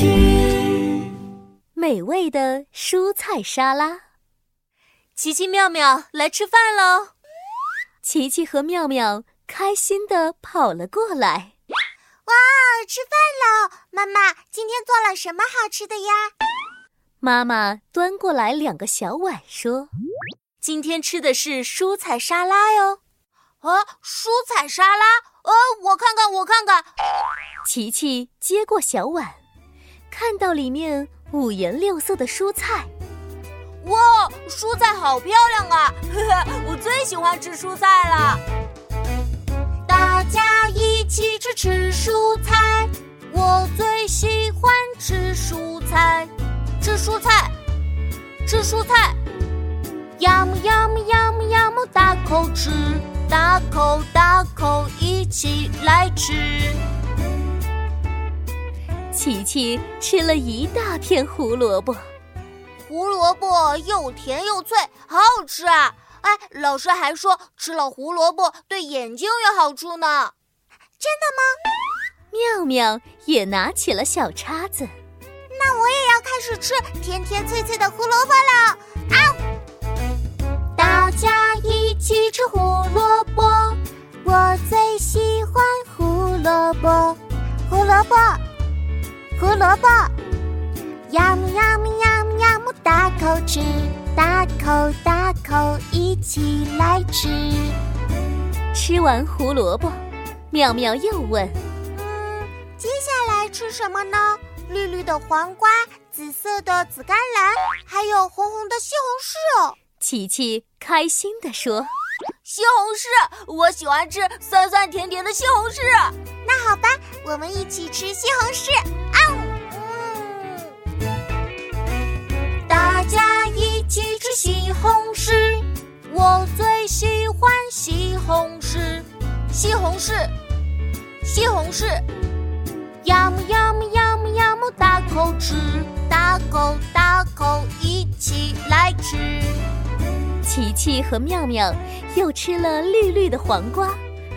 剧。美味的蔬菜沙拉，奇奇妙妙来吃饭喽！琪琪和妙妙开心地跑了过来。哇，吃饭喽！妈妈，今天做了什么好吃的呀？妈妈端过来两个小碗，说：“今天吃的是蔬菜沙拉哟。”啊，蔬菜沙拉？呃，我看看，我看看。琪琪接过小碗，看到里面五颜六色的蔬菜。哇，蔬菜好漂亮啊！呵呵，我最喜欢吃蔬菜了。大家一起吃吃蔬菜，我最喜欢吃蔬菜。吃蔬菜，吃蔬菜，呀么呀么呀么呀么，大口吃，大口大口一起来吃。琪琪吃了一大片胡萝卜，胡萝卜又甜又脆，好好吃啊！哎，老师还说吃了胡萝卜对眼睛有好处呢，真的吗？妙妙也拿起了小叉子。那我也要开始吃甜甜脆脆的胡萝卜了啊！大家一起吃胡萝卜，我最喜欢胡萝卜。胡萝卜，胡萝卜，呀么呀么呀么呀么，大口吃，大口大口一起来吃。吃完胡萝卜，妙妙又问：“嗯，接下来吃什么呢？”绿绿的黄瓜，紫色的紫甘蓝，还有红红的西红柿哦。琪琪开心地说：“西红柿，我喜欢吃酸酸甜甜的西红柿。那好吧，我们一起吃西红柿欢西红柿。西红柿，西红柿，呀么呀么呀。”大口吃，大口大口一起来吃。琪琪和妙妙又吃了绿绿的黄瓜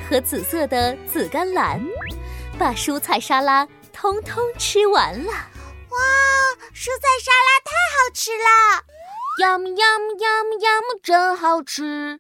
和紫色的紫甘蓝，把蔬菜沙拉通通吃完了。哇，蔬菜沙拉太好吃了！呀么呀么呀么呀么，真好吃。